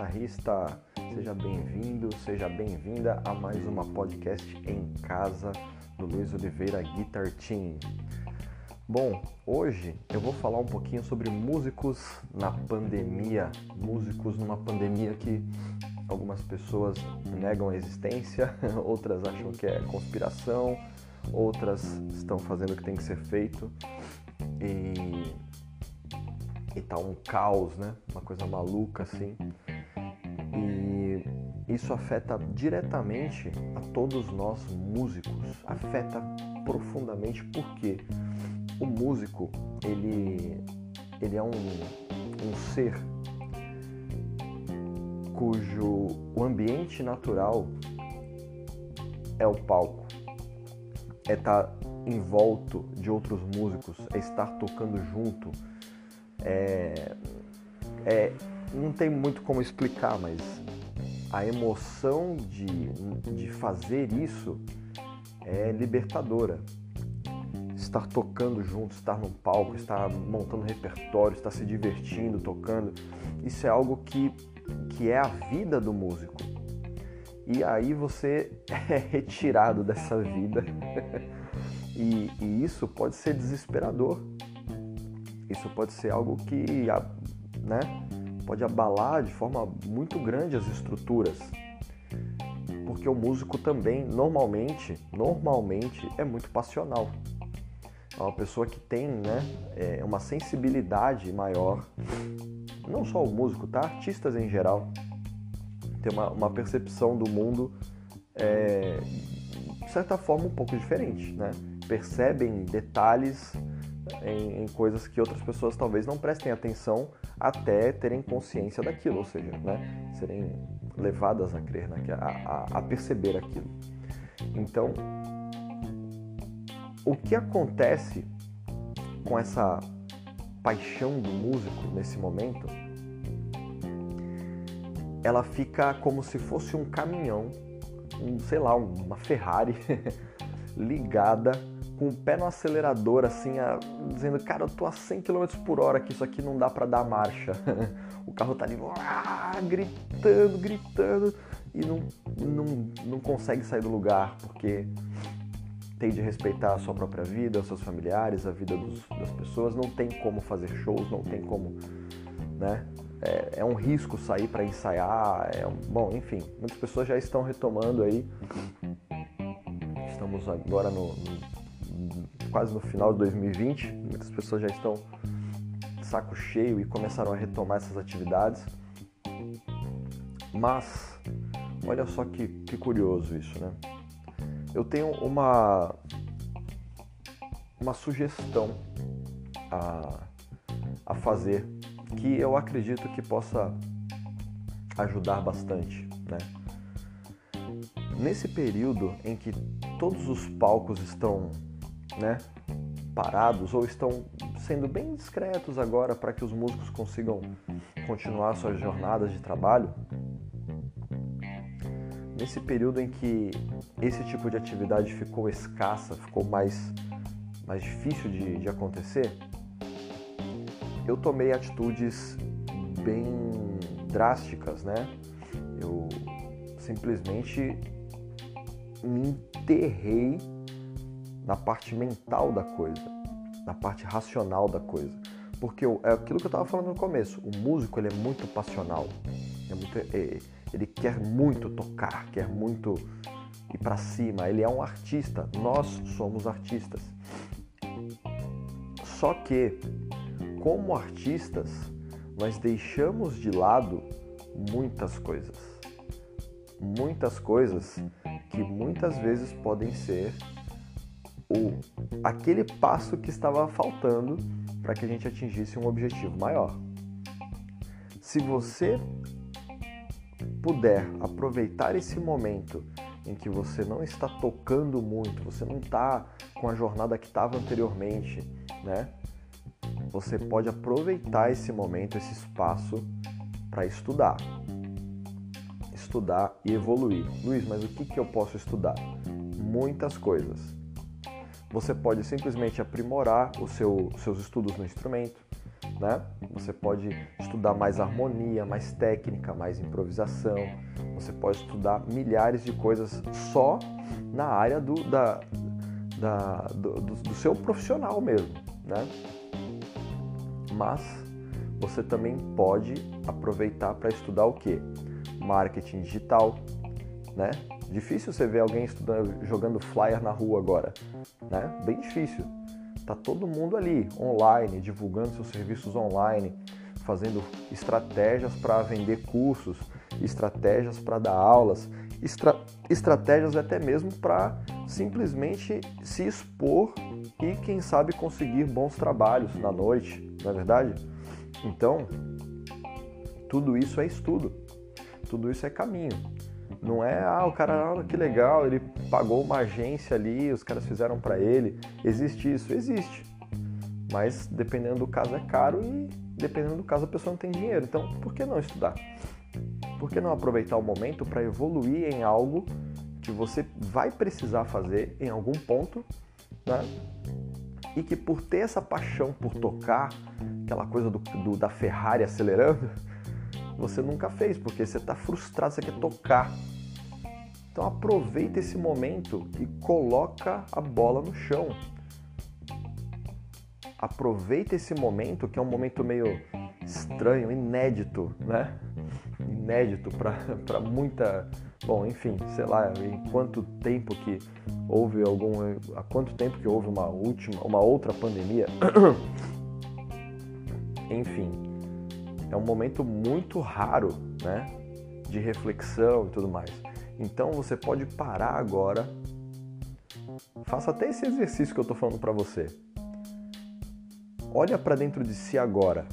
guitarrista, seja bem-vindo, seja bem-vinda a mais uma podcast em casa do Luiz Oliveira Guitar Team. Bom, hoje eu vou falar um pouquinho sobre músicos na pandemia, músicos numa pandemia que algumas pessoas negam a existência, outras acham que é conspiração, outras estão fazendo o que tem que ser feito e e tá um caos, né? Uma coisa maluca assim. E isso afeta diretamente a todos nós músicos, afeta profundamente porque o músico ele ele é um, um ser cujo o ambiente natural é o palco, é estar tá envolto de outros músicos, é estar tocando junto, é, é, não tem muito como explicar, mas a emoção de, de fazer isso é libertadora. Estar tocando junto, estar no palco, estar montando repertório, estar se divertindo, tocando, isso é algo que, que é a vida do músico. E aí você é retirado dessa vida. e, e isso pode ser desesperador isso pode ser algo que né, pode abalar de forma muito grande as estruturas. Porque o músico também, normalmente, normalmente é muito passional. É uma pessoa que tem né, é uma sensibilidade maior. Não só o músico, tá? Artistas em geral. Tem uma, uma percepção do mundo, é, de certa forma, um pouco diferente, né? Percebem detalhes em, em, coisas que outras pessoas talvez não prestem atenção até terem consciência daquilo, ou seja, né, serem levadas a crer, né, a, a, a perceber aquilo. Então, o que acontece com essa paixão do músico nesse momento? Ela fica como se fosse um caminhão, um, sei lá, uma Ferrari ligada com o pé no acelerador, assim, a, dizendo, cara, eu tô a 100 km por hora, que isso aqui não dá para dar marcha. o carro tá ali, gritando, gritando, e não, não, não consegue sair do lugar, porque tem de respeitar a sua própria vida, os seus familiares, a vida dos, das pessoas, não tem como fazer shows, não tem como, né? É, é um risco sair para ensaiar, é um, bom, enfim, muitas pessoas já estão retomando aí. Estamos agora no, no quase no final de 2020, muitas pessoas já estão saco cheio e começaram a retomar essas atividades. Mas, olha só que, que curioso isso, né? Eu tenho uma, uma sugestão a, a fazer que eu acredito que possa ajudar bastante, né? Nesse período em que todos os palcos estão né, parados ou estão sendo bem discretos agora para que os músicos consigam continuar suas jornadas de trabalho. Nesse período em que esse tipo de atividade ficou escassa, ficou mais, mais difícil de, de acontecer, eu tomei atitudes bem drásticas, né? Eu simplesmente me enterrei na parte mental da coisa, na parte racional da coisa. Porque é aquilo que eu estava falando no começo, o músico ele é muito passional, é muito, é, ele quer muito tocar, quer muito ir para cima, ele é um artista, nós somos artistas. Só que, como artistas, nós deixamos de lado muitas coisas. Muitas coisas que muitas vezes podem ser o, aquele passo que estava faltando para que a gente atingisse um objetivo maior. Se você puder aproveitar esse momento em que você não está tocando muito, você não está com a jornada que estava anteriormente, né? Você pode aproveitar esse momento, esse espaço para estudar. Estudar e evoluir. Luiz, mas o que, que eu posso estudar? Muitas coisas você pode simplesmente aprimorar os seu, seus estudos no instrumento. né? Você pode estudar mais harmonia, mais técnica, mais improvisação. Você pode estudar milhares de coisas só na área do, da, da, do, do, seu profissional mesmo, né? Mas você também pode aproveitar para estudar o que? Marketing digital, né? Difícil você ver alguém estudando, jogando flyer na rua agora, né? Bem difícil. Tá todo mundo ali, online, divulgando seus serviços online, fazendo estratégias para vender cursos, estratégias para dar aulas, estra estratégias até mesmo para simplesmente se expor e, quem sabe, conseguir bons trabalhos na noite, não é verdade? Então, tudo isso é estudo, tudo isso é caminho. Não é, ah, o cara, que legal, ele pagou uma agência ali, os caras fizeram para ele. Existe isso? Existe. Mas dependendo do caso é caro e dependendo do caso a pessoa não tem dinheiro. Então, por que não estudar? Por que não aproveitar o momento para evoluir em algo que você vai precisar fazer em algum ponto, né? E que por ter essa paixão por tocar, aquela coisa do, do da Ferrari acelerando, você nunca fez, porque você está frustrado, você quer tocar. Então aproveita esse momento e coloca a bola no chão. Aproveita esse momento, que é um momento meio estranho, inédito, né? Inédito para muita. Bom, enfim, sei lá, em quanto tempo que houve algum. Há quanto tempo que houve uma última, uma outra pandemia? enfim, é um momento muito raro, né? De reflexão e tudo mais. Então você pode parar agora. Faça até esse exercício que eu estou falando para você. Olha para dentro de si agora.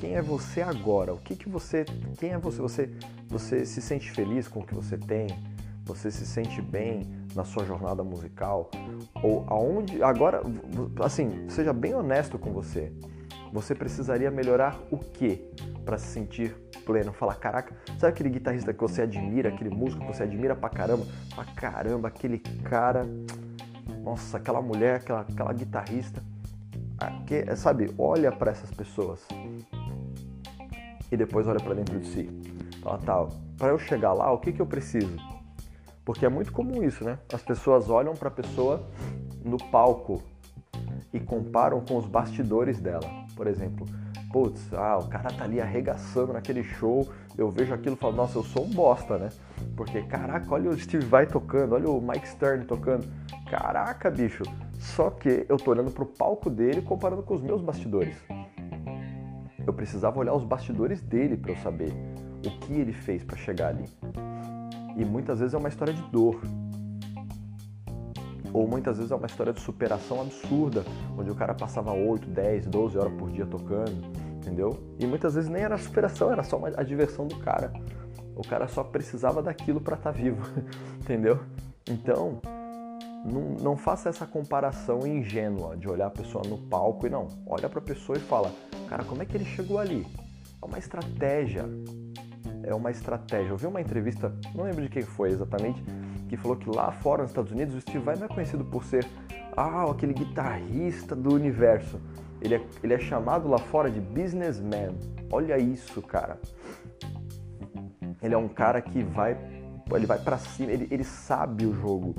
Quem é você agora? O que que você, quem é você? Você você se sente feliz com o que você tem? Você se sente bem na sua jornada musical? Ou aonde agora, assim, seja bem honesto com você. Você precisaria melhorar o que para se sentir pleno, falar, caraca, sabe aquele guitarrista que você admira, aquele músico que você admira pra caramba? Pra caramba, aquele cara, nossa, aquela mulher, aquela, aquela guitarrista. Que, sabe, olha para essas pessoas e depois olha para dentro de si. Fala, tá, para eu chegar lá, o que, que eu preciso? Porque é muito comum isso, né? As pessoas olham para a pessoa no palco e comparam com os bastidores dela. Por exemplo, putz, ah, o cara tá ali arregaçando naquele show, eu vejo aquilo e falo, nossa, eu sou um bosta, né? Porque, caraca, olha o Steve Vai tocando, olha o Mike Stern tocando. Caraca, bicho. Só que eu tô olhando pro palco dele comparando com os meus bastidores. Eu precisava olhar os bastidores dele para eu saber o que ele fez para chegar ali. E muitas vezes é uma história de dor. Ou muitas vezes é uma história de superação absurda, onde o cara passava 8, 10, 12 horas por dia tocando entendeu? E muitas vezes nem era superação, era só a diversão do cara. O cara só precisava daquilo para estar tá vivo, entendeu? Então, não, não, faça essa comparação ingênua de olhar a pessoa no palco e não. Olha para a pessoa e fala, cara, como é que ele chegou ali? É uma estratégia. É uma estratégia. Eu vi uma entrevista, não lembro de quem foi exatamente, que falou que lá fora nos Estados Unidos o Steve Vai não é conhecido por ser ah, aquele guitarrista do universo. Ele é, ele é chamado lá fora de businessman. Olha isso, cara. Ele é um cara que vai, ele vai para cima, ele, ele sabe o jogo.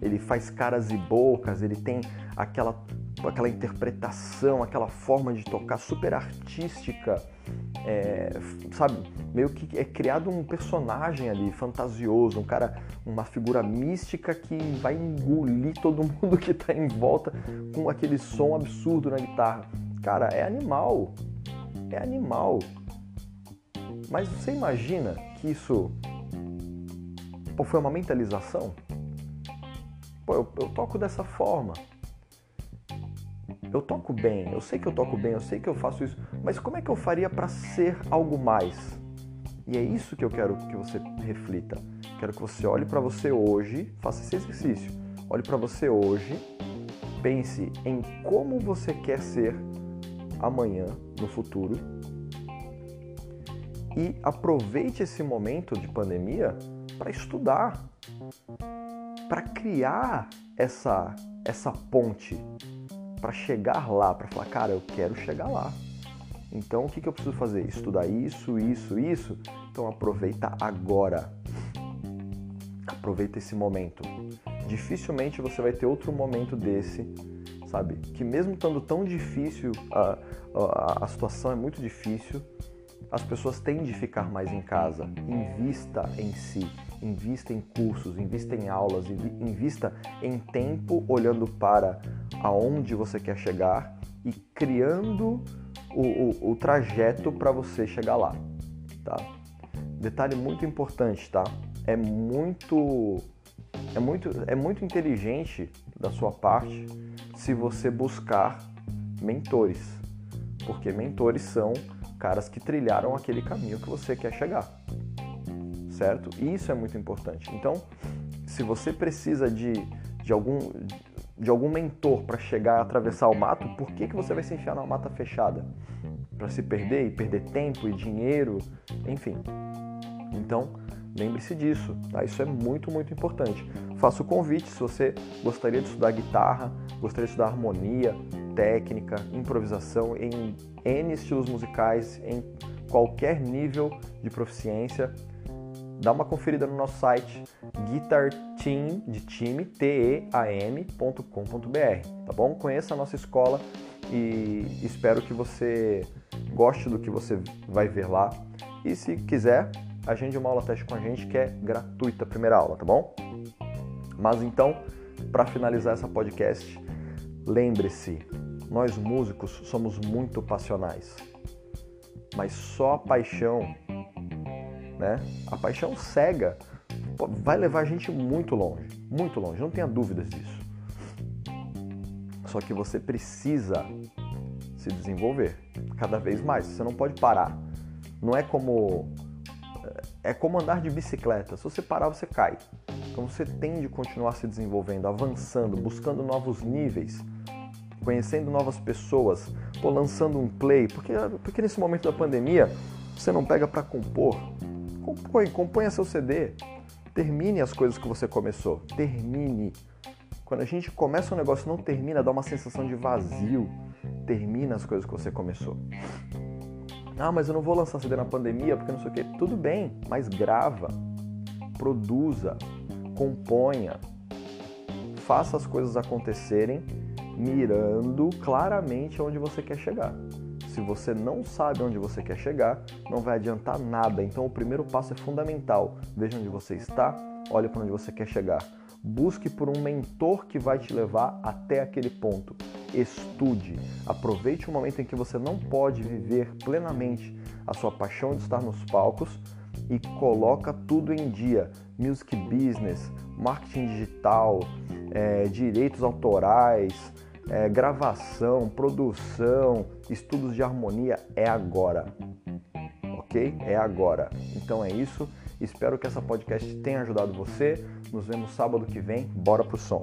Ele faz caras e bocas, ele tem aquela aquela interpretação, aquela forma de tocar super artística, é, sabe? Meio que é criado um personagem ali fantasioso, um cara, uma figura mística que vai engolir todo mundo que tá em volta com aquele som absurdo na guitarra. Cara, é animal. É animal. Mas você imagina que isso pô, foi uma mentalização? Pô, eu, eu toco dessa forma eu toco bem, eu sei que eu toco bem, eu sei que eu faço isso, mas como é que eu faria para ser algo mais? E é isso que eu quero que você reflita. Quero que você olhe para você hoje, faça esse exercício. Olhe para você hoje, pense em como você quer ser amanhã, no futuro, e aproveite esse momento de pandemia para estudar, para criar essa essa ponte para chegar lá, para falar, cara, eu quero chegar lá. Então, o que, que eu preciso fazer? Estudar isso, isso, isso. Então, aproveita agora. Aproveita esse momento. Dificilmente você vai ter outro momento desse, sabe? Que mesmo estando tão difícil, a, a, a situação é muito difícil, as pessoas têm de ficar mais em casa. Invista em si, invista em cursos, invista em aulas, invista em tempo olhando para aonde você quer chegar e criando o, o, o trajeto para você chegar lá, tá? Detalhe muito importante, tá? É muito, é muito, é muito inteligente da sua parte se você buscar mentores, porque mentores são caras que trilharam aquele caminho que você quer chegar, certo? E isso é muito importante. Então, se você precisa de, de algum de algum mentor para chegar a atravessar o mato, por que, que você vai se enfiar numa mata fechada? Para se perder e perder tempo e dinheiro, enfim. Então, lembre-se disso, tá? Isso é muito, muito importante. Faço o convite se você gostaria de estudar guitarra, gostaria de estudar harmonia, técnica, improvisação em N estilos musicais, em qualquer nível de proficiência dá uma conferida no nosso site guitarteam de time tá bom? Conheça a nossa escola e espero que você goste do que você vai ver lá. E se quiser, agende uma aula teste com a gente que é gratuita a primeira aula, tá bom? Mas então, para finalizar essa podcast, lembre-se, nós músicos somos muito passionais. Mas só a paixão né? A paixão cega vai levar a gente muito longe, muito longe, não tenha dúvidas disso. Só que você precisa se desenvolver cada vez mais, você não pode parar. Não é como é como andar de bicicleta, se você parar você cai. Então você tem de continuar se desenvolvendo, avançando, buscando novos níveis, conhecendo novas pessoas, ou lançando um play, porque porque nesse momento da pandemia você não pega para compor, Compõe, componha seu CD. Termine as coisas que você começou. Termine. Quando a gente começa um negócio e não termina, dá uma sensação de vazio. Termina as coisas que você começou. Ah, mas eu não vou lançar CD na pandemia porque não sei o quê. Tudo bem, mas grava, produza, componha, faça as coisas acontecerem mirando claramente aonde você quer chegar. Se você não sabe onde você quer chegar, não vai adiantar nada. Então, o primeiro passo é fundamental. Veja onde você está, olhe para onde você quer chegar. Busque por um mentor que vai te levar até aquele ponto. Estude. Aproveite o momento em que você não pode viver plenamente a sua paixão de estar nos palcos e coloca tudo em dia. Music business, marketing digital, é, direitos autorais, é, gravação, produção, estudos de harmonia é agora. Ok? É agora. Então é isso. Espero que essa podcast tenha ajudado você. Nos vemos sábado que vem. Bora pro som.